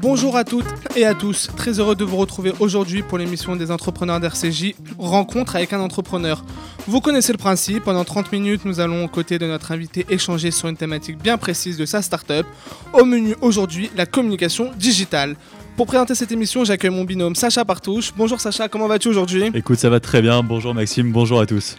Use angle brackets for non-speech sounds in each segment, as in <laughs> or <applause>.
Bonjour à toutes et à tous, très heureux de vous retrouver aujourd'hui pour l'émission des entrepreneurs d'RCJ, rencontre avec un entrepreneur. Vous connaissez le principe, pendant 30 minutes nous allons aux côtés de notre invité échanger sur une thématique bien précise de sa startup. Au menu aujourd'hui, la communication digitale. Pour présenter cette émission, j'accueille mon binôme Sacha Partouche. Bonjour Sacha, comment vas-tu aujourd'hui? Écoute, ça va très bien, bonjour Maxime, bonjour à tous.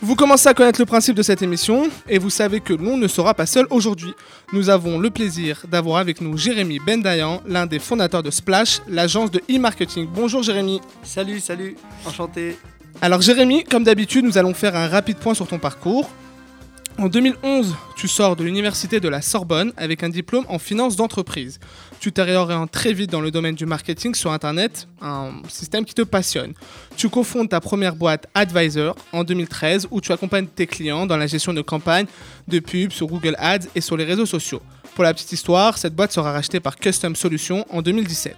Vous commencez à connaître le principe de cette émission et vous savez que l'on ne sera pas seul aujourd'hui. Nous avons le plaisir d'avoir avec nous Jérémy Bendayan, l'un des fondateurs de Splash, l'agence de e-marketing. Bonjour Jérémy. Salut, salut, enchanté. Alors Jérémy, comme d'habitude, nous allons faire un rapide point sur ton parcours. En 2011, tu sors de l'université de la Sorbonne avec un diplôme en finance d'entreprise. Tu t'es réorienté très vite dans le domaine du marketing sur Internet, un système qui te passionne. Tu cofondes ta première boîte Advisor en 2013 où tu accompagnes tes clients dans la gestion de campagnes de pubs sur Google Ads et sur les réseaux sociaux. Pour la petite histoire, cette boîte sera rachetée par Custom Solutions en 2017.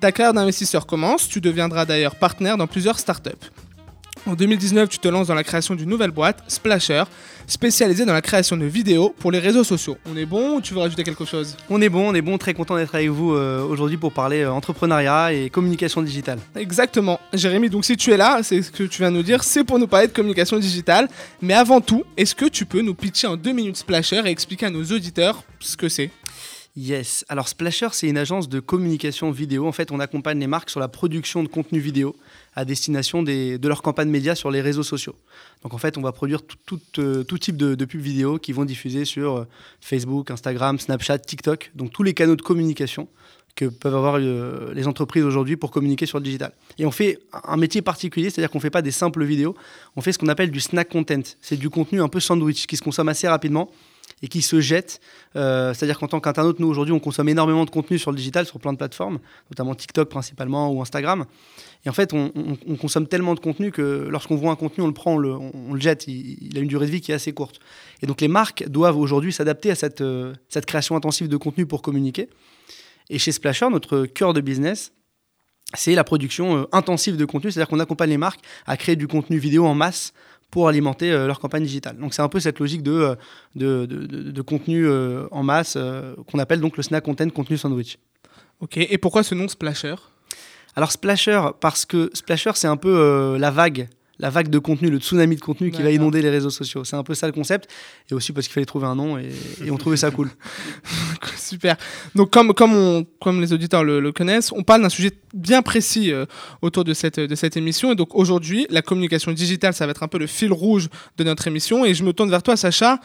Ta carrière d'investisseur commence, tu deviendras d'ailleurs partenaire dans plusieurs startups. En 2019, tu te lances dans la création d'une nouvelle boîte, Splasher, spécialisée dans la création de vidéos pour les réseaux sociaux. On est bon ou tu veux rajouter quelque chose? On est bon, on est bon, très content d'être avec vous euh, aujourd'hui pour parler euh, entrepreneuriat et communication digitale. Exactement. Jérémy, donc si tu es là, c'est ce que tu viens de nous dire, c'est pour nous parler de communication digitale. Mais avant tout, est-ce que tu peux nous pitcher en deux minutes Splasher et expliquer à nos auditeurs ce que c'est? Yes. Alors Splasher, c'est une agence de communication vidéo. En fait, on accompagne les marques sur la production de contenu vidéo à destination des, de leurs campagnes médias sur les réseaux sociaux. Donc en fait, on va produire tout, euh, type de, de pubs vidéo qui vont diffuser sur euh, Facebook, Instagram, Snapchat, TikTok, donc tous les canaux de communication que peuvent avoir euh, les entreprises aujourd'hui pour communiquer sur le digital. Et on fait un métier particulier, c'est-à-dire qu'on ne fait pas des simples vidéos, on fait ce qu'on appelle du snack content. C'est du contenu un peu sandwich qui se consomme assez rapidement et qui se jette. Euh, C'est-à-dire qu'en tant qu'internaute, nous aujourd'hui, on consomme énormément de contenu sur le digital, sur plein de plateformes, notamment TikTok principalement ou Instagram. Et en fait, on, on, on consomme tellement de contenu que lorsqu'on voit un contenu, on le prend, on le, jette. Il, a une durée de vie qui est assez courte. Et donc les marques doivent aujourd'hui s'adapter à cette, euh, création intensive de contenu pour communiquer. Et chez Splasher, notre cœur de business, c'est la production euh, intensive de contenu, c'est-à-dire qu'on accompagne les marques à créer du contenu vidéo en masse pour alimenter euh, leur campagne digitale. Donc c'est un peu cette logique de, euh, de, de, contenu euh, en masse qu'on appelle donc le snack content, contenu sandwich. Ok, et pourquoi ce nom Splasher? Alors Splasher, parce que Splasher c'est un peu euh, la vague la vague de contenu, le tsunami de contenu qui va inonder les réseaux sociaux. C'est un peu ça le concept. Et aussi parce qu'il fallait trouver un nom et, et on trouvait ça <laughs> cool. Super. Donc comme, comme, on, comme les auditeurs le, le connaissent, on parle d'un sujet bien précis euh, autour de cette, de cette émission. Et donc aujourd'hui, la communication digitale, ça va être un peu le fil rouge de notre émission. Et je me tourne vers toi, Sacha.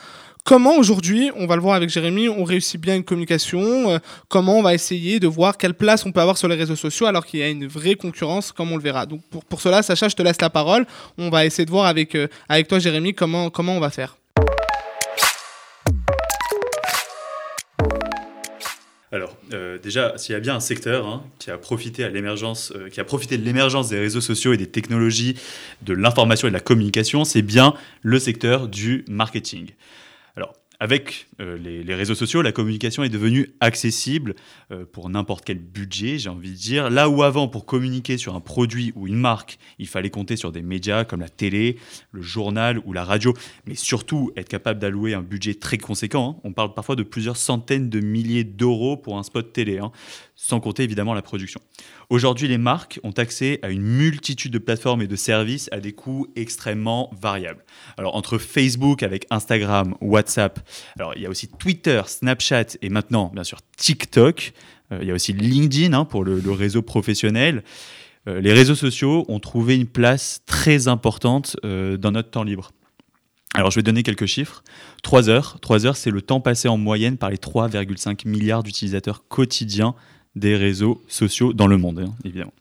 Comment aujourd'hui, on va le voir avec Jérémy, on réussit bien une communication euh, Comment on va essayer de voir quelle place on peut avoir sur les réseaux sociaux alors qu'il y a une vraie concurrence, comme on le verra. Donc pour, pour cela, Sacha, je te laisse la parole. On va essayer de voir avec, euh, avec toi, Jérémy, comment, comment on va faire. Alors, euh, déjà, s'il y a bien un secteur hein, qui a profité à l'émergence, qui a profité de l'émergence des réseaux sociaux et des technologies, de l'information et de la communication, c'est bien le secteur du marketing. Avec euh, les, les, réseaux sociaux, la communication est devenue accessible euh, pour n'importe quel budget, j'ai envie de dire. Là où avant, pour communiquer sur un produit ou une marque, il fallait compter sur des médias comme la télé, le journal ou la radio, mais surtout être capable d'allouer un budget très conséquent. Hein. On parle parfois de plusieurs centaines de milliers d'euros pour un spot télé, hein, sans compter évidemment la production. Aujourd'hui, les marques ont accès à une multitude de plateformes et de services à des coûts extrêmement variables. Alors entre Facebook avec Instagram, WhatsApp, alors il y a aussi Twitter, Snapchat et maintenant bien sûr TikTok. Euh, il y a aussi LinkedIn hein, pour le, réseau professionnel. Euh, les réseaux sociaux ont trouvé une place très importante euh, dans notre temps libre. Alors je vais donner quelques chiffres. 3 heures, 3 heures c'est le temps passé en moyenne par les 3,5 milliards d'utilisateurs quotidiens des réseaux sociaux dans le monde, hein, évidemment.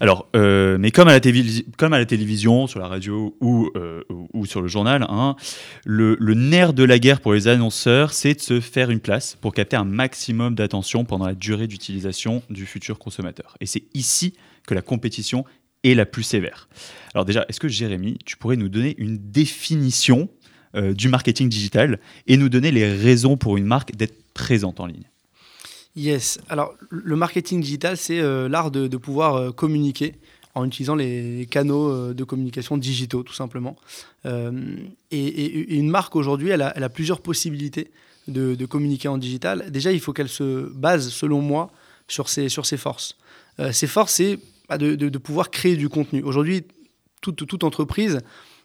Alors, euh, mais comme à, la télévision, sur la radio ou, euh, sur le journal, hein, le, le, nerf de la guerre pour les annonceurs, c'est de se faire une place pour capter un maximum d'attention pendant la durée d'utilisation du futur consommateur. Et c'est ici que la compétition est la plus sévère. Alors déjà, est-ce que Jérémy, tu pourrais nous donner une définition euh, du marketing digital et nous donner les raisons pour une marque d'être présente en ligne? Yes. Alors, le marketing digital, c'est euh, l'art de, pouvoir euh, communiquer en utilisant les canaux de communication digitaux, tout simplement. et, une marque aujourd'hui, elle, a, plusieurs possibilités de, communiquer en digital. Déjà, il faut qu'elle se base, selon moi, sur ses, sur ses forces. ses forces, c'est bah, de, de, pouvoir créer du contenu. Aujourd'hui, toute, toute entreprise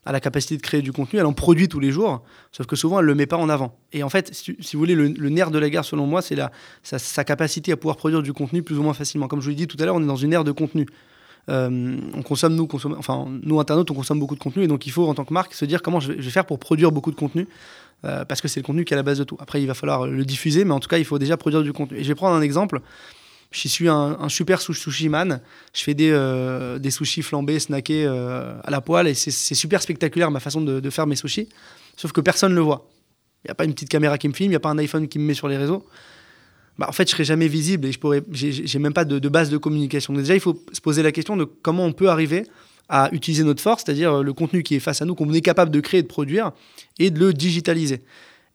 a la capacité de créer du contenu, elle en produit tous les jours, sauf que souvent elle ne le met pas en avant. Et en fait, si, vous voulez, le, nerf de la guerre, selon moi, c'est sa, sa, capacité à pouvoir produire du contenu plus ou moins facilement. Comme je vous l'ai dit tout à l'heure, on est dans une ère de contenu. Euh, on consomme, nous, enfin, nous, internautes, on consomme beaucoup de contenu, et donc il faut, en tant que marque, se dire comment je vais, faire pour produire beaucoup de contenu, euh, parce que c'est le contenu qui est à la base de tout. Après, il va falloir le diffuser, mais en tout cas, il faut déjà produire du contenu. Et je vais prendre un exemple. Je suis un, super sushi man. Je fais des, euh, des sushis flambés, snackés euh, à la poêle et c'est super spectaculaire ma façon de, faire mes sushis. Sauf que personne ne le voit. Il n'y a pas une petite caméra qui me filme, il n'y a pas un iPhone qui me met sur les réseaux. Bah, en fait, je serai jamais visible et je pourrais, j'ai même pas de, base de communication. déjà, il faut se poser la question de comment on peut arriver à utiliser notre force, c'est-à-dire euh, le contenu qui est face à nous, qu'on est capable de créer et de produire, et de le digitaliser.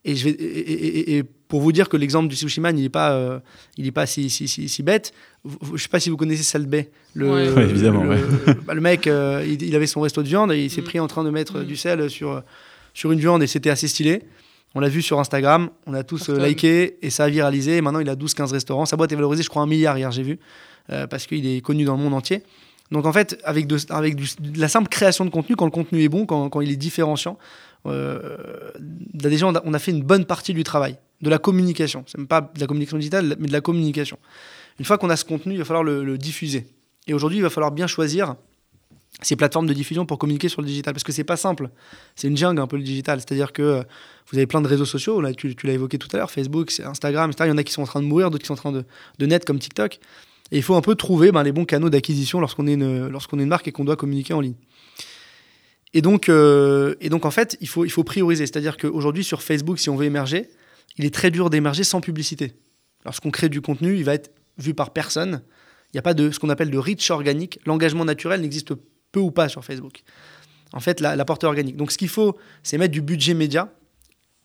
Et, je vais, pour vous dire que l'exemple du sushiman, il n'est pas, euh, il est pas si, si, si, bête. Je ne sais pas si vous connaissez Salbay. Le, évidemment. Le, bah, le mec, euh, il, avait son resto de viande et il s'est mm. pris en train de mettre mm. du sel sur, sur une viande et c'était assez stylé. On l'a vu sur Instagram, on a tous euh, liké et ça a viralisé. Et maintenant, il a 12-15 restaurants. Sa boîte est valorisée, je crois, un milliard hier, j'ai vu, parce qu'il est connu dans le monde entier. Donc en fait, avec, de, avec de la simple création de contenu, quand le contenu est bon, quand, quand il est différenciant, euh, déjà on a, fait une bonne partie du travail, de la communication. C'est même pas de la communication digitale, mais de la communication. Une fois qu'on a ce contenu, il va falloir le, diffuser. Et aujourd'hui, il va falloir bien choisir ces plateformes de diffusion pour communiquer sur le digital. Parce que c'est pas simple. C'est une jungle un peu le digital. C'est-à-dire que euh, vous avez plein de réseaux sociaux. Là, tu, l'as évoqué tout à l'heure Facebook, Instagram, etc. Il y en a qui sont en train de mourir, d'autres qui sont en train de, naître comme TikTok. Et il faut un peu trouver ben, les bons canaux d'acquisition lorsqu'on est, est une marque et qu'on doit communiquer en ligne. Et donc, euh, et donc en fait, il faut, il faut prioriser. C'est-à-dire qu'aujourd'hui, sur Facebook, si on veut émerger, il est très dur d'émerger sans publicité. Lorsqu'on crée du contenu, il va être vu par personne. Il n'y a pas de ce qu'on appelle de reach organique. L'engagement naturel n'existe peu ou pas sur Facebook. En fait, la, portée organique. Donc, ce qu'il faut, c'est mettre du budget média.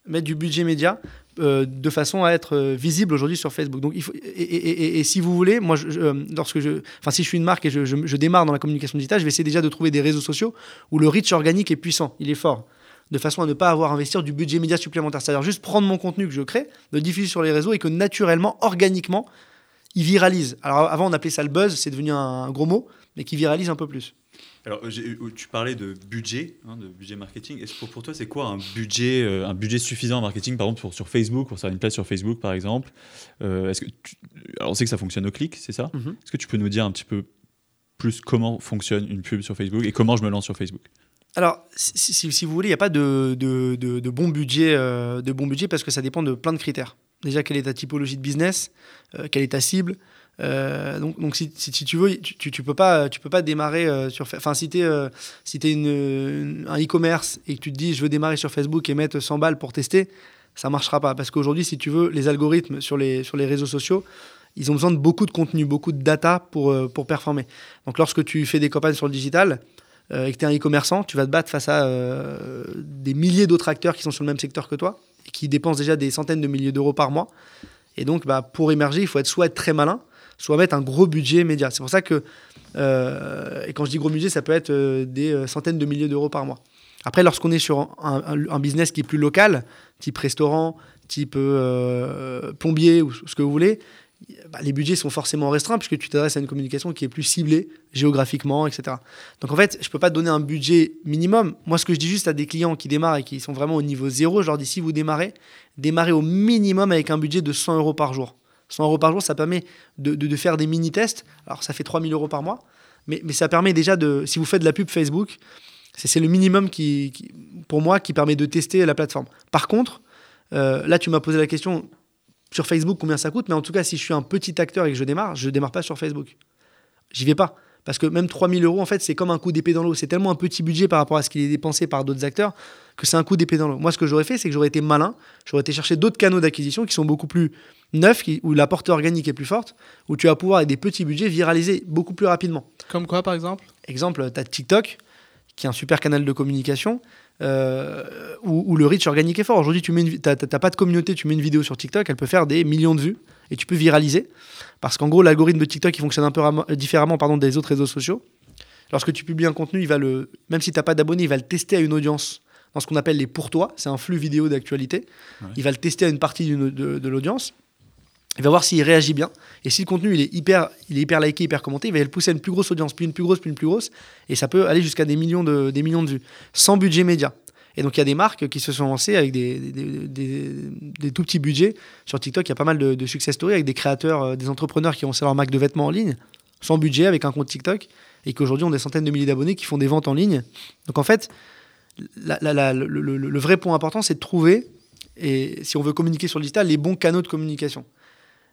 Mettre du budget média euh, de façon à être euh, visible aujourd'hui sur Facebook. Donc, et, si vous voulez, moi, je, euh, lorsque je, enfin, si je suis une marque et je, démarre dans la communication digitale, je vais essayer déjà de trouver des réseaux sociaux où le reach organique est puissant, il est fort, de façon à ne pas avoir à investir du budget média supplémentaire. C'est-à-dire juste prendre mon contenu que je crée, le diffuser sur les réseaux et que naturellement, organiquement, il viralise. Alors avant, on appelait ça le buzz, c'est devenu un gros mot, mais qui viralise un peu plus. Alors, tu parlais de budget, hein, de budget marketing. Est-ce que pour toi, c'est quoi un budget, euh, un budget suffisant en marketing, par exemple pour, sur Facebook, pour faire une place sur Facebook, par exemple? Euh, Est-ce que alors, on sait que ça fonctionne au clic, c'est ça? Mhm. Est-ce que tu peux nous dire un petit peu plus comment fonctionne une pub sur Facebook et comment je me lance sur Facebook? Alors, si, vous voulez, il n'y a pas de, bon budget, euh, de bon budget parce que ça dépend de plein de critères. Déjà, quelle est ta typologie de business Quelle est ta cible euh, donc, si, tu veux, tu, tu, peux pas, tu peux pas démarrer euh, sur. Enfin, si tu es, euh, si es un e-commerce et que tu te dis je veux démarrer sur Facebook et mettre 100 balles pour tester, ça marchera pas. Parce qu'aujourd'hui, si tu veux, les algorithmes sur les, sur les réseaux sociaux, ils ont besoin de beaucoup de contenu, beaucoup de data pour, pour performer. Donc, lorsque tu fais des campagnes sur le digital et que tu es un e-commerçant, tu vas te battre face à des milliers d'autres acteurs qui sont sur le même secteur que toi et qui dépensent déjà des centaines de milliers d'euros par mois. Et donc, bah, pour émerger, il faut être soit être très malin, soit mettre un gros budget média. C'est pour ça que, euh, et quand je dis gros budget, ça peut être euh, des euh, centaines de milliers d'euros par mois. Après, lorsqu'on est sur un, business qui est plus local, type restaurant, type plombier ou ce que vous voulez, bah, les budgets sont forcément restreints puisque tu t'adresses à une communication qui est plus ciblée géographiquement, etc. Donc en fait, je ne peux pas te donner un budget minimum. Moi, ce que je dis juste à des clients qui démarrent et qui sont vraiment au niveau zéro, je leur dis si vous démarrez, démarrez au minimum avec un budget de 100 euros par jour. 100 euros par jour, ça permet de, faire des mini-tests. Alors, ça fait 3000 euros par mois, mais, ça permet déjà de. Si vous faites de la pub Facebook, c'est le minimum qui, pour moi qui permet de tester la plateforme. Par contre, euh, là, tu m'as posé la question sur Facebook combien ça coûte, mais en tout cas, si je suis un petit acteur et que je démarre, je ne démarre pas sur Facebook. J'y vais pas. Parce que même 3000 euros, en fait, c'est comme un coup d'épée dans l'eau. C'est tellement un petit budget par rapport à ce qui est dépensé par d'autres acteurs que c'est un coup d'épée dans l'eau. Moi, ce que j'aurais fait, c'est que j'aurais été malin. J'aurais été chercher d'autres canaux d'acquisition qui sont beaucoup plus neufs, où la portée organique est plus forte, où tu vas pouvoir, avec des petits budgets, viraliser beaucoup plus rapidement. Comme quoi, par exemple? Exemple, tu as TikTok, qui est un super canal de communication. Euh, où, le reach organique est fort. Aujourd'hui, tu n'as pas de communauté, tu mets une vidéo sur TikTok, elle peut faire des millions de vues et tu peux viraliser. Parce qu'en gros, l'algorithme de TikTok il fonctionne un peu différemment pardon, des autres réseaux sociaux. lorsque tu publies un contenu, il va le, même si tu n'as pas d'abonnés, il va le tester à une audience dans ce qu'on appelle les pour toi. C'est un flux vidéo d'actualité. Il va le tester à une partie de, de l'audience. Il va voir s'il réagit bien. Et si le contenu il est hyper, il est hyper liké, hyper commenté, il va le pousser à une plus grosse audience, puis une plus grosse, puis une plus grosse. Et ça peut aller jusqu'à des millions de, des millions de vues, sans budget média. Et donc il y a des marques qui se sont lancées avec des, des, des, tout petits budgets. Sur TikTok, il y a pas mal de, success stories avec des créateurs, euh, des entrepreneurs qui ont lancé leur marque de vêtements en ligne, sans budget, avec un compte TikTok, et qui aujourd'hui ont des centaines de milliers d'abonnés qui font des ventes en ligne. Donc en fait, le, vrai point important, c'est de trouver, et si on veut communiquer sur le digital, les bons canaux de communication.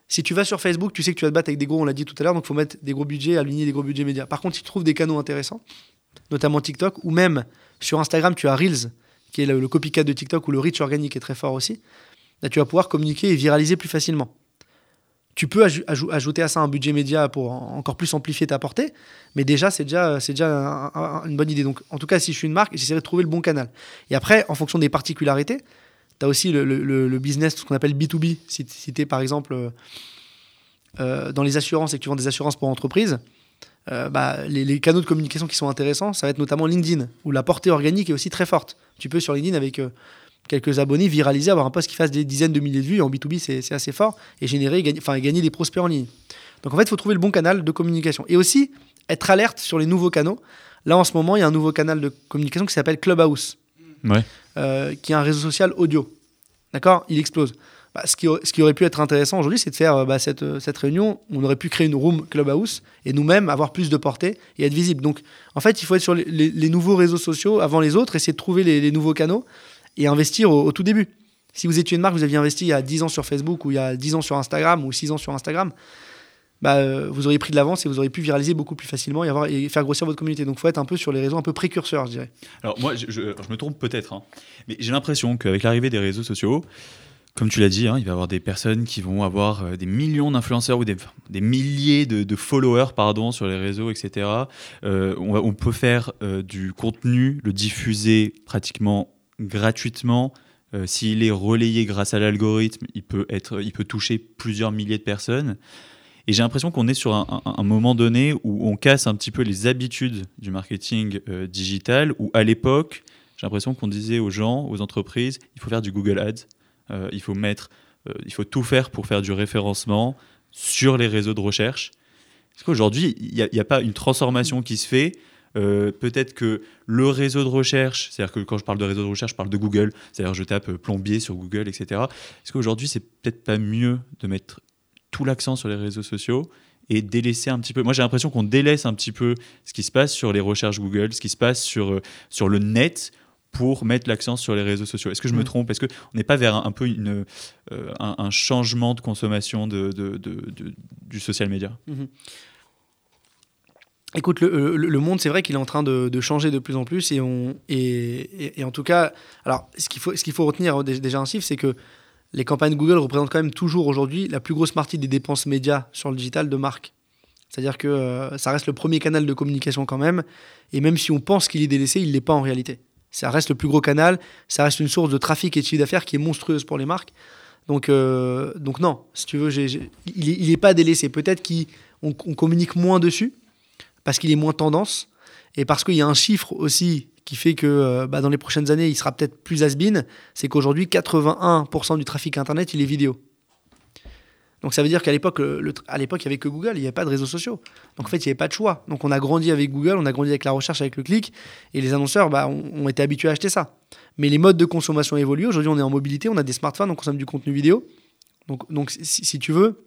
Si tu vas sur Facebook, tu sais que tu vas te battre avec des gros, on l'a dit tout à l'heure, donc il faut mettre des gros budgets, aligner des gros budgets médias. Par contre, si tu trouves des canaux intéressants, notamment TikTok, ou même sur Instagram, tu as Reels, qui est le, copycat de TikTok, ou le reach organique est très fort aussi, là, tu vas pouvoir communiquer et viraliser plus facilement. Tu peux ajouter à ça un budget média pour encore plus amplifier ta portée, mais déjà, c'est déjà, c'est déjà une bonne idée. Donc, en tout cas, si je suis une marque, j'essaierai de trouver le bon canal. Et après, en fonction des particularités, tu as aussi le, business, ce qu'on appelle B2B. Si, tu es par exemple euh, euh, dans les assurances et que tu vends des assurances pour entreprises, euh, bah, les, canaux de communication qui sont intéressants, ça va être notamment LinkedIn, où la portée organique est aussi très forte. Tu peux sur LinkedIn, avec quelques abonnés, viraliser, avoir un poste qui fasse des dizaines de milliers de vues, en B2B c'est assez fort, et générer, gagner des prospects en ligne. Donc en fait, il faut trouver le bon canal de communication. Et aussi, être alerte sur les nouveaux canaux. Là, en ce moment, il y a un nouveau canal de communication qui s'appelle Clubhouse. Euh, qui est un réseau social audio. D'accord? Il explose. Bah, ce, qui, ce, qui, aurait pu être intéressant aujourd'hui, c'est de faire bah, cette, euh, cette, réunion. On aurait pu créer une room Clubhouse et nous-mêmes avoir plus de portée et être visible. Donc, en fait, il faut être sur les, nouveaux réseaux sociaux avant les autres, essayer de trouver les, nouveaux canaux et investir au, tout début. Si vous étiez une marque, vous aviez investi il y a 10 ans sur Facebook ou il y a 10 ans sur Instagram ou 6 ans sur Instagram, bah, euh, vous auriez pris de l'avance et vous auriez pu viraliser beaucoup plus facilement et, faire grossir votre communauté. Donc il faut être un peu sur les réseaux un peu précurseurs, je dirais. Alors moi, je, me trompe peut-être, hein, mais j'ai l'impression qu'avec l'arrivée des réseaux sociaux, comme tu l'as dit, hein, il va y avoir des personnes qui vont avoir euh, des millions d'influenceurs ou des, milliers de, followers pardon, sur les réseaux, etc. Euh, on, peut faire du contenu, le diffuser pratiquement gratuitement. S'il est relayé grâce à l'algorithme, il, il peut toucher plusieurs milliers de personnes. Et j'ai l'impression qu'on est sur un, moment donné où on casse un petit peu les habitudes du marketing euh, digital, où à l'époque, j'ai l'impression qu'on disait aux gens, aux entreprises, il faut faire du Google Ads, euh, il faut mettre, euh, il faut tout faire pour faire du référencement sur les réseaux de recherche. Parce qu'aujourd'hui, il n'y a, pas une transformation qui se fait. peut-être que le réseau de recherche, c'est-à-dire que quand je parle de réseau de recherche, je parle de Google, c'est-à-dire je tape plombier sur Google, etc. Est-ce qu'aujourd'hui, c'est peut-être pas mieux de mettre tout l'accent sur les réseaux sociaux et délaisser un petit peu. Moi, j'ai l'impression qu'on délaisse un petit peu ce qui se passe sur les recherches Google, ce qui se passe sur, euh, sur le net pour mettre l'accent sur les réseaux sociaux. Est-ce que je me mm. trompe? Est-ce qu'on n'est pas vers un, peu une, euh, un, changement de consommation de, de, du social media? Mm-hmm. Écoute, le, le, monde, c'est vrai qu'il est en train de, de, changer de plus en plus. Et, on, et, et, en tout cas, alors, ce qu'il faut, ce qu'il faut retenir déjà un chiffre, c'est que les campagnes Google représentent quand même toujours aujourd'hui la plus grosse partie des dépenses médias sur le digital de marque. C'est-à-dire que euh, ça reste le premier canal de communication quand même, et même si on pense qu'il est délaissé, il ne l'est pas en réalité. Ça reste le plus gros canal, ça reste une source de trafic et de chiffre d'affaires qui est monstrueuse pour les marques. Donc, euh, donc non, si tu veux, il n'est pas délaissé. Peut-être qu'on communique moins dessus, parce qu'il est moins tendance, et parce qu'il y a un chiffre aussi qui fait que euh, bah, dans les prochaines années, il sera peut-être plus has-been, c'est qu'aujourd'hui, 81% du trafic Internet, il est vidéo. Donc ça veut dire qu'à l'époque, à l'époque, il n'y avait que Google, il n'y avait pas de réseaux sociaux. Donc en fait, il n'y avait pas de choix. Donc on a grandi avec Google, on a grandi avec la recherche, avec le clic, et les annonceurs bah, ont, été habitués à acheter ça. Mais les modes de consommation évoluent. Aujourd'hui, on est en mobilité, on a des smartphones, on consomme du contenu vidéo. Donc, si tu veux,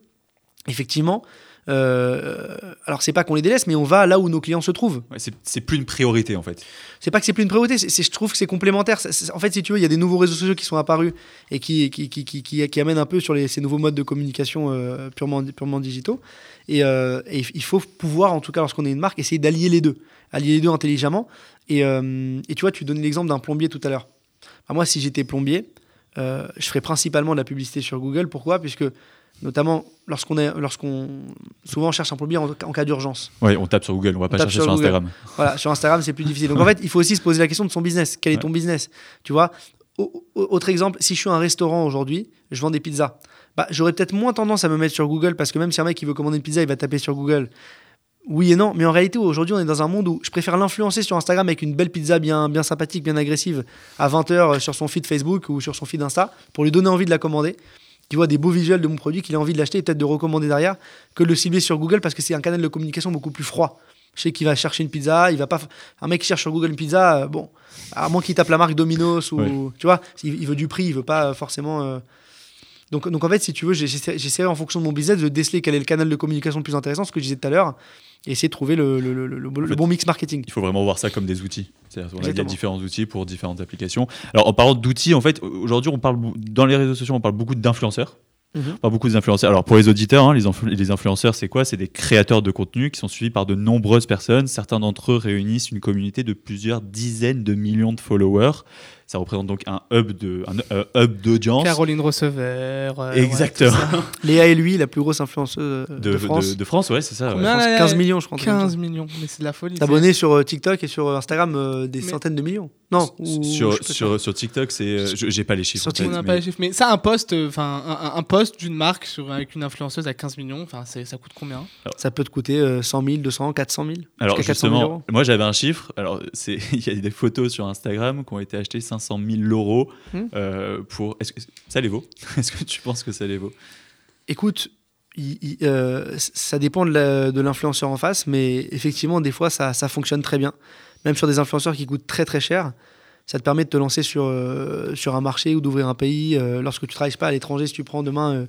effectivement, euh, alors c'est pas qu'on les délaisse, mais on va là où nos clients se trouvent. c'est plus une priorité en fait. C'est pas que c'est plus une priorité, c'est je trouve que c'est complémentaire. en fait, si tu veux, il y a des nouveaux réseaux sociaux qui sont apparus et qui, qui, qui, qui, qui amènent un peu sur les, ces nouveaux modes de communication euh, purement, purement digitaux. Et, euh, et, il faut pouvoir, en tout cas lorsqu'on est une marque, essayer d'allier les deux, allier les deux intelligemment. Et, et tu vois, tu donnais l'exemple d'un plombier tout à l'heure. moi, si j'étais plombier, je ferais principalement de la publicité sur Google. Pourquoi? Puisque notamment lorsqu'on est, lorsqu'on souvent on cherche un plombier en, cas d'urgence. Oui, on tape sur Google, on va pas chercher sur, Instagram. Voilà, sur Instagram c'est plus <laughs> difficile. Donc en fait, il faut aussi se poser la question de son business. Quel est ton business? Tu vois Autre exemple, si je suis un restaurant aujourd'hui, je vends des pizzas. Bah, j'aurais peut-être moins tendance à me mettre sur Google parce que même si un mec qui veut commander une pizza, il va taper sur Google. oui et non, mais en réalité, aujourd'hui, on est dans un monde où je préfère l'influencer sur Instagram avec une belle pizza bien, bien sympathique, bien agressive, à 20h sur son feed Facebook ou sur son feed Insta, pour lui donner envie de la commander, qu'il voit des beaux visuels de mon produit, qu'il a envie de l'acheter et peut-être de recommander derrière, que de le cibler sur Google parce que c'est un canal de communication beaucoup plus froid. Je sais qu'il va chercher une pizza, il va pas. Un mec qui cherche sur Google une pizza, euh, bon, à moins qu'il tape la marque Domino's ou. Tu vois, il, veut du prix, il veut pas forcément. euh, Donc, donc en fait, si tu veux, j'essaie j'essaierai en fonction de mon business de déceler quel est le canal de communication le plus intéressant, ce que je disais tout à l'heure, et essayer de trouver le, le- le- le- le fait, bon mix marketing. Il faut vraiment voir ça comme des outils. C'est-à-dire qu'on a- il y a différents outils pour différentes applications. Alors, en parlant d'outils, en fait, aujourd'hui, on parle dans les réseaux sociaux, on parle beaucoup d'influenceurs. Mhm. Pas beaucoup d'influenceurs. Alors pour les auditeurs, hein, les, influ- les influenceurs, c'est quoi? C'est des créateurs de contenu qui sont suivis par de nombreuses personnes. Certains d'entre eux réunissent une communauté de plusieurs dizaines de millions de followers. Ça représente donc un hub de un euh, hub d'audience. Caroline Receveur. euh, ouais, Exactement. ça. <laughs> Léa et lui, la plus grosse influenceuse de, de, France. de- de France, ouais, c'est ça. ouais. Là, 15 là, millions, je crois. un truc comme ça. 15 millions, mais c'est de la folie. T'abonnés sur euh, TikTok et sur euh, Instagram euh, des Mais- centaines de millions. Non, ou- sur, sur, sur TikTok, c'est, euh, je- j'ai pas les chiffres. Sur tête, On n'a mais- pas les chiffres. Mais ça, un post, enfin, un, un- un post d'une marque sur, avec une influenceuse à 15 millions, enfin, ça coûte combien? Ça peut te coûter euh, 100 000, 200, 400 000. Alors jusqu'à 400 000 justement, euros. moi j'avais un chiffre. Alors c'est, <laughs> il y a des photos sur Instagram qui ont été achetées 500 000 euros euh, pour. Est-ce que ça les vaut? <laughs> Est-ce que tu penses que ça les vaut? Écoute, il- il- euh, ça dépend de l'influenceur en face, mais effectivement, des fois, ça, ça fonctionne très bien. Même sur des influenceurs qui coûtent très très cher, ça te permet de te lancer sur, euh, sur un marché ou d'ouvrir un pays. Euh, lorsque tu travailles pas à l'étranger, si tu prends demain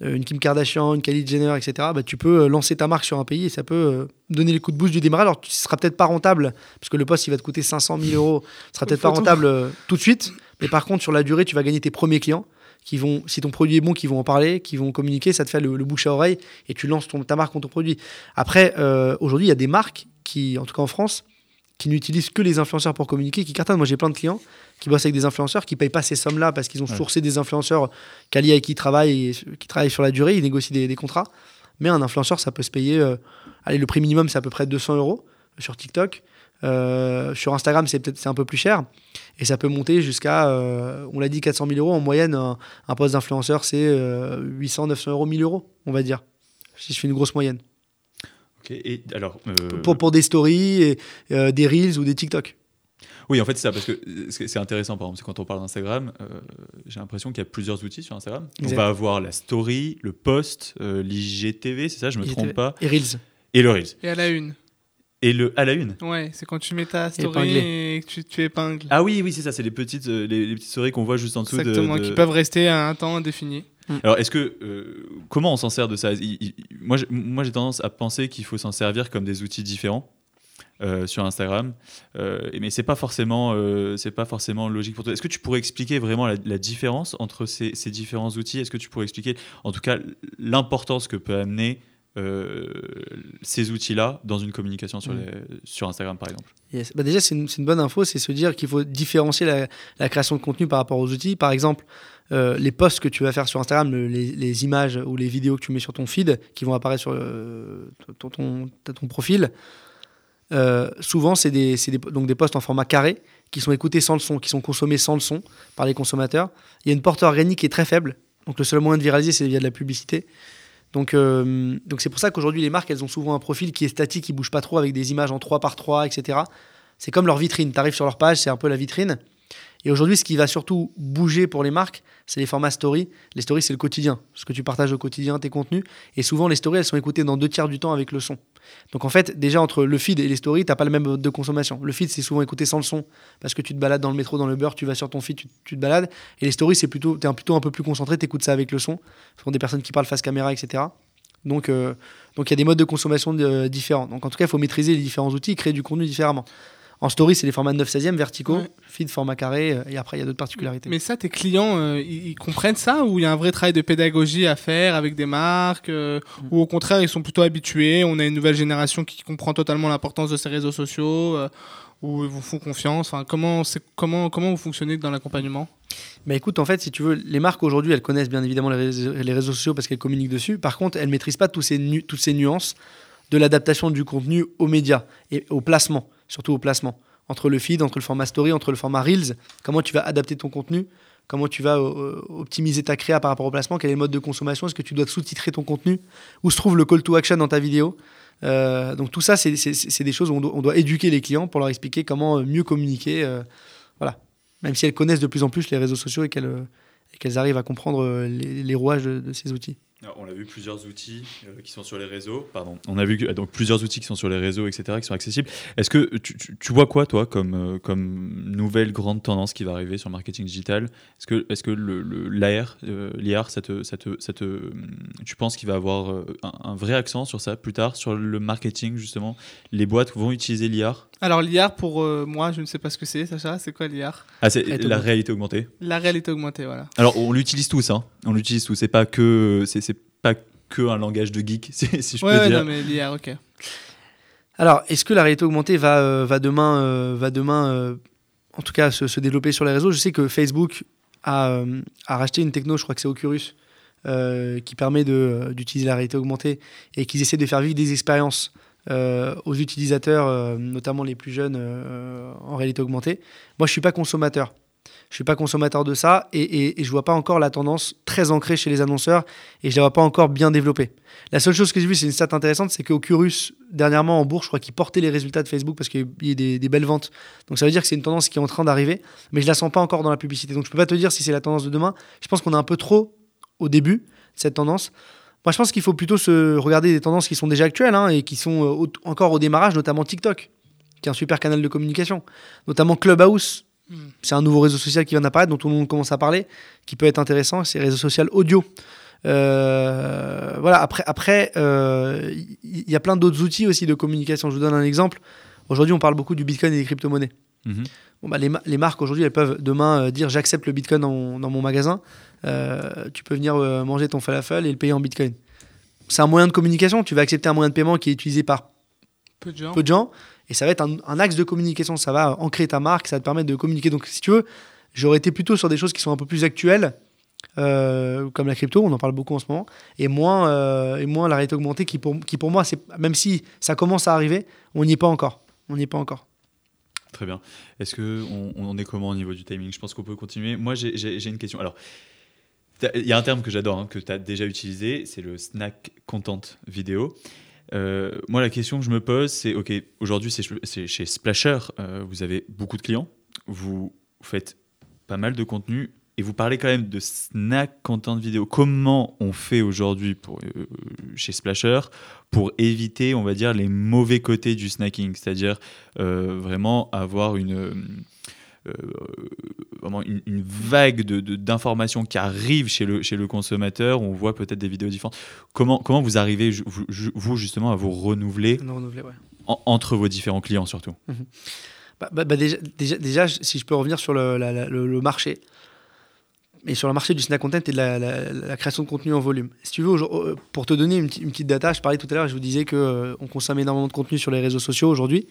une Kim Kardashian, une Kylie Jenner, etc., bah, tu peux euh, lancer ta marque sur un pays et ça peut euh, donner les coups de boost du démarrage. Alors, tu seras peut-être pas rentable, parce que le poste, il va te coûter 500 000 euros. Ce sera peut-être pas rentable euh, tout de suite, mais par contre, sur la durée, tu vas gagner tes premiers clients qui vont, si ton produit est bon, qui vont en parler, qui vont communiquer, ça te fait le, le bouche à oreille et tu lances ton, ta marque contre ton produit. Après, euh, aujourd'hui, il y a des marques qui, en tout cas en France, qui n'utilisent que les influenceurs pour communiquer, qui cartonnent. Moi, j'ai plein de clients qui bossent avec des influenceurs qui payent pas ces sommes-là parce qu'ils ont Ouais. sourcé des influenceurs quali avec qui ils travaillent, et, qui travaillent sur la durée, ils négocient des, des contrats. Mais un influenceur, ça peut se payer. euh, allez, le prix minimum, c'est à peu près 200 euros sur TikTok. Euh, sur Instagram, c'est peut-être c'est un peu plus cher. Et ça peut monter jusqu'à, euh, on l'a dit, 400 000 euros. En moyenne, un, un poste d'influenceur, c'est euh, 800, 900 euros, 1000 euros, on va dire. Si je fais une grosse moyenne. Ok, Et alors, euh, Pour, pour des stories, et, euh, des reels ou des TikTok. oui, en fait, c'est ça parce que c'est intéressant. Par exemple, c'est quand on parle d'Instagram, euh, j'ai l'impression qu'il y a plusieurs outils sur Instagram. Exact. On va avoir la story, le post, euh, l'IGTV, c'est ça, je me IGTV. trompe pas, Et reels. et le reels Et à la une. et le à la une. Ouais, c'est quand tu mets ta story Épinglé. et que tu, tu épingles. Ah oui, oui, c'est ça, c'est les petites, les, les petites stories qu'on voit juste en dessous de- Exactement, de, qui peuvent rester à un temps indéfini. Alors, est-ce que euh, comment on s'en sert de ça? Il- il- Moi, j'ai- moi, j'ai tendance à penser qu'il faut s'en servir comme des outils différents euh, sur Instagram, Euh, mais c'est pas forcément, c'est pas forcément logique pour toi. Est-ce que tu pourrais expliquer vraiment la, la différence entre ces, ces différents outils? Est-ce que tu pourrais expliquer, en tout cas, l'importance que peut amener euh, ces outils-là dans une communication sur, Mm. sur Instagram, par exemple? Yes. Bah déjà, c'est une, c'est une bonne info, c'est se dire qu'il faut différencier la, la création de contenu par rapport aux outils. Par exemple, euh, les posts que tu vas faire sur Instagram, le- les, images ou les vidéos que tu mets sur ton feed, qui vont apparaître sur euh, ton, profil, euh, souvent, c'est des, donc des posts en format carré qui sont écoutés sans le son, qui sont consommés sans le son par les consommateurs. Il y a une portée organique qui est très faible, donc le seul moyen de viraliser, c'est via de la publicité. Donc, donc c'est pour ça qu'aujourd'hui, les marques, elles ont souvent un profil qui est statique, qui bouge pas trop, avec des images en 3 par 3, etc. C'est comme leur vitrine. Tu arrives sur leur page, c'est un peu la vitrine. Et aujourd'hui, ce qui va surtout bouger pour les marques, c'est les formats story. Les stories, c'est le quotidien, ce que tu partages au quotidien, tes contenus. Et souvent, les stories, elles sont écoutées dans deux tiers du temps avec le son. Donc en fait, déjà entre le feed et les stories, t'as pas le même mode de consommation. Le feed, c'est souvent écouté sans le son, parce que tu te balades dans le métro, dans le beurre, tu vas sur ton feed, tu, te balades. Et les stories, c'est plutôt, t'es plutôt un peu plus concentré, t'écoutes ça avec le son. Ce sont des personnes qui parlent face caméra, etc. Donc euh, donc il y a des modes de consommation euh, différents. Donc en tout cas, il faut maîtriser les différents outils, créer du contenu différemment. En story, c'est les formats 9 16e verticaux, Ouais. feed format carré, euh, et après il y a d'autres particularités. Mais ça, tes clients, euh, ils, comprennent ça ou il y a un vrai travail de pédagogie à faire avec des marques euh, Mm. Ou au contraire, ils sont plutôt habitués On a une nouvelle génération qui comprend totalement l'importance de ces réseaux sociaux euh, Ou ils vous font confiance enfin, comment, comment, comment vous fonctionnez dans l'accompagnement? Bah écoute, en fait, si tu veux, les marques aujourd'hui, elles connaissent bien évidemment les réseaux, les réseaux sociaux parce qu'elles communiquent dessus. Par contre, elles maîtrisent pas tous ces toutes ces nuances de l'adaptation du contenu aux médias et au placement, surtout au placement. Entre le feed, entre le format story, entre le format Reels, comment tu vas adapter ton contenu, comment tu vas euh, optimiser ta créa par rapport au placement, quel est le mode de consommation, est-ce que tu dois sous-titrer ton contenu, où se trouve le call to action dans ta vidéo. Euh, donc tout ça, c'est- des choses où on doit, éduquer les clients pour leur expliquer comment euh, mieux communiquer. euh, voilà. Même si elles connaissent de plus en plus les réseaux sociaux et qu'elles euh, arrivent à comprendre euh, les, rouages de ces outils. Alors, on a vu plusieurs outils euh, qui sont sur les réseaux. Pardon. On a vu que- donc plusieurs outils qui sont sur les réseaux, etc., qui sont accessibles. Est-ce que tu, tu- tu vois quoi, toi, comme, euh, comme nouvelle grande tendance qui va arriver sur le marketing digital? Est-ce que, est-ce que le, le- l'AR, euh, l'IR, ça te, ça te, ça te, tu penses qu'il va avoir euh, un, un vrai accent sur ça plus tard, sur le marketing, justement? Les boîtes vont utiliser l'IR Alors l'IR, pour euh, moi, je ne sais pas ce que c'est, Sacha. C'est quoi l'IR Ah, c'est la augmentée. réalité augmentée. La réalité augmentée, voilà. Alors, on l'utilise tous, hein. On l'utilise tous. C'est pas que, pas que un langage de geek, <laughs> si si je Ouais, peux ouais, dire. non, mais l'IR, ok. Alors, est-ce que la réalité augmentée va, euh, va demain, euh, va demain euh, en tout cas, se, se développer sur les réseaux? Je sais que Facebook a, euh, a racheté une techno, je crois que c'est Oculus, euh, qui permet de, d'utiliser la réalité augmentée et qu'ils essaient de faire vivre des expériences euh, aux utilisateurs, euh, notamment les plus jeunes, euh, en réalité augmentée. Moi, je suis pas consommateur. Je suis pas consommateur de ça et, et, et je vois pas encore la tendance très ancrée chez les annonceurs et je la vois pas encore bien développée. La seule chose que j'ai vue, c'est une stat intéressante, c'est qu'Oculus, dernièrement en bourse, je crois qu'il portait les résultats de Facebook parce qu'il y a des, des belles ventes. Donc ça veut dire que c'est une tendance qui est en train d'arriver, mais je la sens pas encore dans la publicité. Donc je peux pas te dire si c'est la tendance de demain. Je pense qu'on est un peu trop au début de cette tendance. Moi, je pense qu'il faut plutôt se regarder des tendances qui sont déjà actuelles hein, et qui sont euh, encore au démarrage, notamment TikTok, qui est un super canal de communication, notamment Clubhouse. Hmm. C'est un nouveau réseau social qui vient d'apparaître, dont tout le monde commence à parler, qui peut être intéressant. C'est réseau social audio. Euh, voilà. Après, après, euh, il y, y a plein d'autres outils aussi de communication. Je vous donne un exemple. Aujourd'hui, on parle beaucoup du Bitcoin et des crypto-monnaies. Mhm. Bon, bah, les, ma- les marques aujourd'hui, elles peuvent demain euh, dire j'accepte le Bitcoin dans mon, dans mon magasin. Euh, tu peux venir euh, manger ton falafel et le payer en Bitcoin. C'est un moyen de communication. Tu vas accepter un moyen de paiement qui est utilisé par Peu de gens. peu de gens et ça va être un, axe de communication. Ça va ancrer ta marque, ça va te permettre de communiquer. Donc, si tu veux, j'aurais été plutôt sur des choses qui sont un peu plus actuelles, euh, comme la crypto, on en parle beaucoup en ce moment, et moins, euh, et moins la réalité augmentée qui, pour, qui pour moi, même si ça commence à arriver, on n'y est pas encore. On n'y est pas encore. Très bien. Est-ce que on, est comment au niveau du timing? Je pense qu'on peut continuer. Moi, j'ai- une question. Alors, il y a un terme que j'adore, hein, que tu as déjà utilisé, c'est le snack content vidéo. Euh, moi, la question que je me pose, c'est ok, aujourd'hui, c'est chez Splasher, euh, vous avez beaucoup de clients, vous faites pas mal de contenu et vous parlez quand même de snack content vidéo. Comment on fait aujourd'hui euh, chez Splasher pour éviter, on va dire, les mauvais côtés du snacking, c'est-à-dire vraiment avoir une, vraiment une, une vague de- de- d'informations qui arrivent chez le, chez le consommateur, on voit peut-être des vidéos différentes. Comment, comment vous arrivez, vous, ju- vous, justement, à vous renouveler ouais. en- entre vos différents clients surtout? Bah, bah, bah, déjà, déjà, déjà, si je peux revenir sur le, la- la- le- le marché, et sur le marché du snack content et de la, la- la création de contenu en volume. Si tu veux, euh, pour te donner une, petite- une petite data, je parlais tout à l'heure, je vous disais qu'on on consomme énormément de contenu sur les réseaux sociaux aujourd'hui.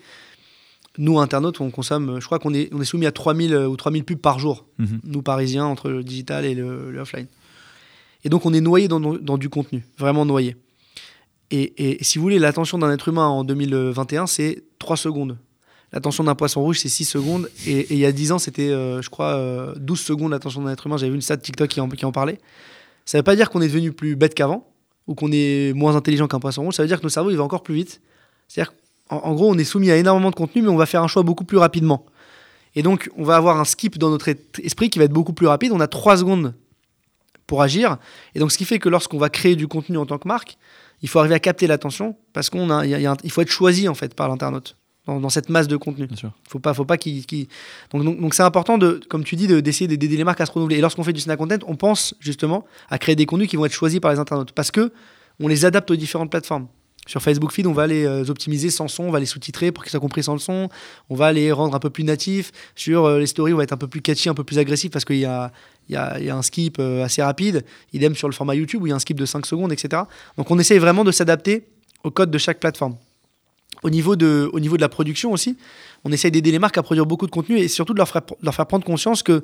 Nous, internautes, on consomme, je crois qu'on est, on est soumis à 3000 ou 3000 pubs par jour, Mhm. nous parisiens, entre le digital et le, le offline. Et donc, on est noyé dans, dans du contenu, vraiment noyé. Et, et si vous voulez, l'attention d'un être humain en 2021, c'est 3 secondes. L'attention d'un poisson rouge, c'est 6 secondes. Et, et il y a 10 ans, c'était, euh, je crois, euh, 12 secondes l'attention d'un être humain. J'avais vu une stat TikTok qui en, qui en parlait. Ça ne veut pas dire qu'on est devenu plus bête qu'avant ou qu'on est moins intelligent qu'un poisson rouge. Ça veut dire que notre cerveau, il va encore plus vite. C'est-à-dire en gros, on est soumis à énormément de contenu, mais on va faire un choix beaucoup plus rapidement. Et donc, on va avoir un skip dans notre esprit qui va être beaucoup plus rapide. On a 3 secondes pour agir. Et donc, ce qui fait que lorsqu'on va créer du contenu en tant que marque, il faut arriver à capter l'attention parce qu'on a, il y a- il y a un- il faut être choisi en fait par l'internaute dans, dans cette masse de contenu. Bien sûr. Faut pas, faut pas qu'il. Donc, donc, donc c'est important de, comme tu dis, de- d'essayer d'aider les marques à se renouveler. Et lorsqu'on fait du snack content, on pense justement à créer des contenus qui vont être choisis par les internautes parce que on les adapte aux différentes plateformes. Sur Facebook Feed, on va les euh, optimiser sans son, on va les sous-titrer pour qu'ils soient compris sans le son, on va les rendre un peu plus natifs. Sur euh, les stories, on va être un peu plus catchy, un peu plus agressif parce qu'il y a, y, a, un skip euh, assez rapide. Idem sur le format YouTube où il y a un skip de 5 secondes, etc. Donc on essaye vraiment de s'adapter au code de chaque plateforme. Au niveau, de, au niveau de la production aussi, on essaye d'aider les marques à produire beaucoup de contenu et surtout de leur faire, leur faire prendre conscience que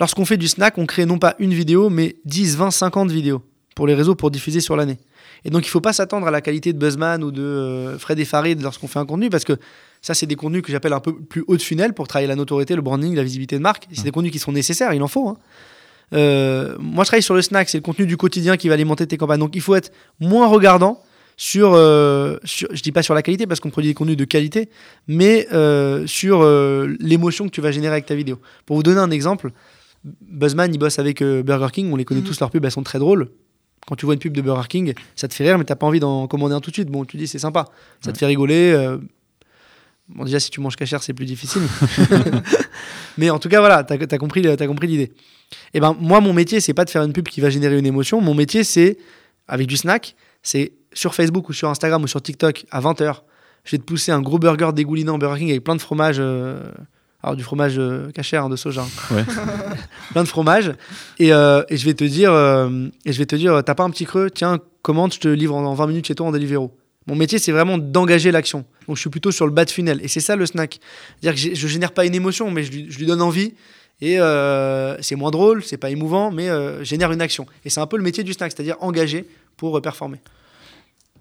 lorsqu'on fait du snack, on crée non pas une vidéo, mais 10, 20, 50 vidéos pour les réseaux pour diffuser sur l'année. Et donc il ne faut pas s'attendre à la qualité de Buzzman ou de euh, Fred et Farid lorsqu'on fait un contenu parce que ça, c'est des contenus que j'appelle un peu plus haut de funnel pour travailler la notoriété, le branding, la visibilité de marque. C'est des contenus qui sont nécessaires, il en faut. hein. Euh, moi, je travaille sur le snack, c'est le contenu du quotidien qui va alimenter tes campagnes. Donc il faut être moins regardant sur, euh, sur, je dis pas sur la qualité parce qu'on produit des contenus de qualité, mais euh, sur l'émotion que tu vas générer avec ta vidéo. Pour vous donner un exemple, Buzzman, il bosse avec Burger King, on les connaît Mhm. tous, leurs pubs, elles sont très drôles. Quand tu vois une pub de Burger King, ça te fait rire, mais t'as pas envie d'en commander un tout de suite. Bon, tu dis c'est sympa, ça te fait rigoler. euh, Bon, déjà, si tu manges cachère, c'est plus difficile. <laughs> <laughs> mais en tout cas, voilà, t'as as compris, t'as compris l'idée. Et ben, moi, mon métier, c'est pas de faire une pub qui va générer une émotion. Mon métier, c'est, avec du snack, c'est sur Facebook ou sur Instagram ou sur TikTok à 20h, je vais te pousser un gros burger dégoulinant Burger King avec plein de fromage. euh, alors, du fromage euh, cachère hein, de soja. hein. Ouais. <laughs> plein de fromage. Et, euh, et je vais te dire, euh, et je vais te dire, t'as pas un petit creux? Tiens, commande, je te livre en, en 20 minutes chez toi en Deliveroo. Mon métier, c'est vraiment d'engager l'action. Donc, je suis plutôt sur le bas de funnel. Et c'est ça le snack. C'est-à-dire que je génère pas une émotion, mais je lui, je lui donne envie. Et euh, c'est moins drôle, c'est pas émouvant, mais euh, génère une action. Et c'est un peu le métier du snack, c'est-à-dire engager pour euh, performer.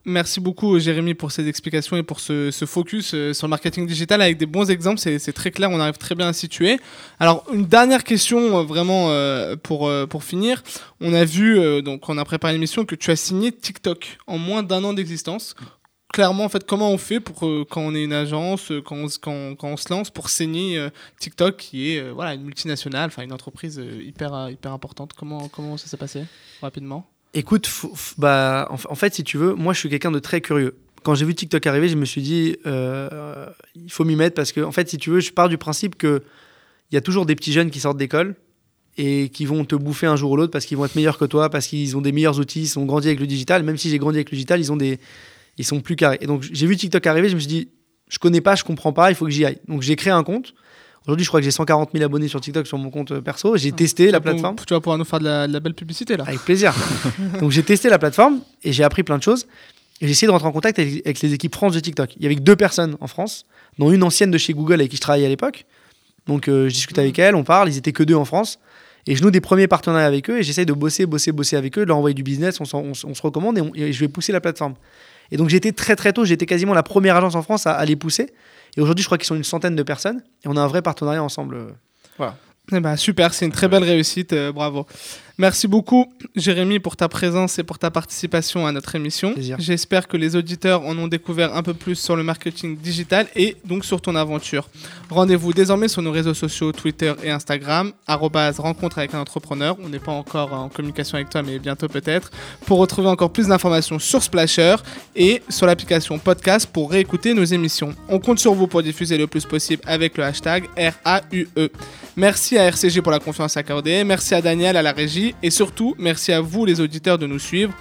Merci beaucoup Jérémy pour ces explications et pour ce, focus euh, sur le marketing digital avec des bons exemples, c'est très clair, on arrive très bien à situer. Alors une dernière question euh, vraiment euh, pour, pour finir. On a vu, donc on a préparé l'émission, que tu as signé TikTok en moins d'un an d'existence. Clairement, en fait, comment on fait pour quand on est une agence, quand on, quand, quand on se lance pour signer euh, TikTok, qui est voilà une multinationale, enfin une entreprise hyper hyper importante? Comment comment ça s'est passé rapidement? Écoute, bah, en fait, si tu veux, moi, je suis quelqu'un de très curieux. Quand j'ai vu TikTok arriver, je me suis dit, euh, il faut m'y mettre parce que, en fait, si tu veux, je pars du principe que il y a toujours des petits jeunes qui sortent d'école et qui vont te bouffer un jour ou l'autre parce qu'ils vont être meilleurs que toi, parce qu'ils ont des meilleurs outils, ils ont grandi avec le digital. Même si j'ai grandi avec le digital, ils ont des, ils sont plus carrés. Et donc, j'ai vu TikTok arriver, je me suis dit, je connais pas, je comprends pas, il faut que j'y aille. Donc, j'ai créé un compte. Aujourd'hui, je crois que j'ai 140 000 abonnés sur TikTok sur mon compte euh, perso. J'ai testé la pour- plateforme. Tu vas pouvoir nous faire de la, de la belle publicité là. Avec plaisir. <laughs> Donc j'ai testé la plateforme et j'ai appris plein de choses. Et j'ai essayé de rentrer en contact avec, avec les équipes France de TikTok. Il y avait que deux personnes en France, dont une ancienne de chez Google avec qui je travaillais à l'époque. Donc euh, je discute avec elle, on parle, ils étaient que deux en France. Et je noue des premiers partenariats avec eux et j'essaye de bosser, bosser, bosser avec eux, de leur envoyer du business, on, se recommande et, on- et je vais pousser la plateforme. Et donc j'étais très très tôt, j'étais quasiment la première agence en France à, à les pousser. Et aujourd'hui, je crois qu'ils sont une centaine de personnes et on a un vrai partenariat ensemble. euh. Eh ben, super, c'est une très belle réussite, euh, bravo. Merci beaucoup Jérémy pour ta présence et pour ta participation à notre émission. J'espère que les auditeurs en ont découvert un peu plus sur le marketing digital et donc sur ton aventure. Rendez-vous désormais sur nos réseaux sociaux Twitter et Instagram, rencontre avec un entrepreneur. On n'est pas encore en communication avec toi, mais bientôt peut-être. Pour retrouver encore plus d'informations sur Splasher et sur l'application podcast pour réécouter nos émissions. On compte sur vous pour diffuser le plus possible avec le hashtag RAUE. Merci à RCG pour la confiance accordée, merci à Daniel à la régie et surtout merci à vous les auditeurs de nous suivre.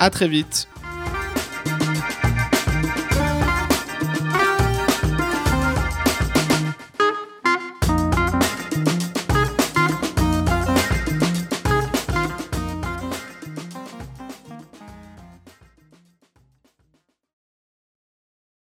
À très vite.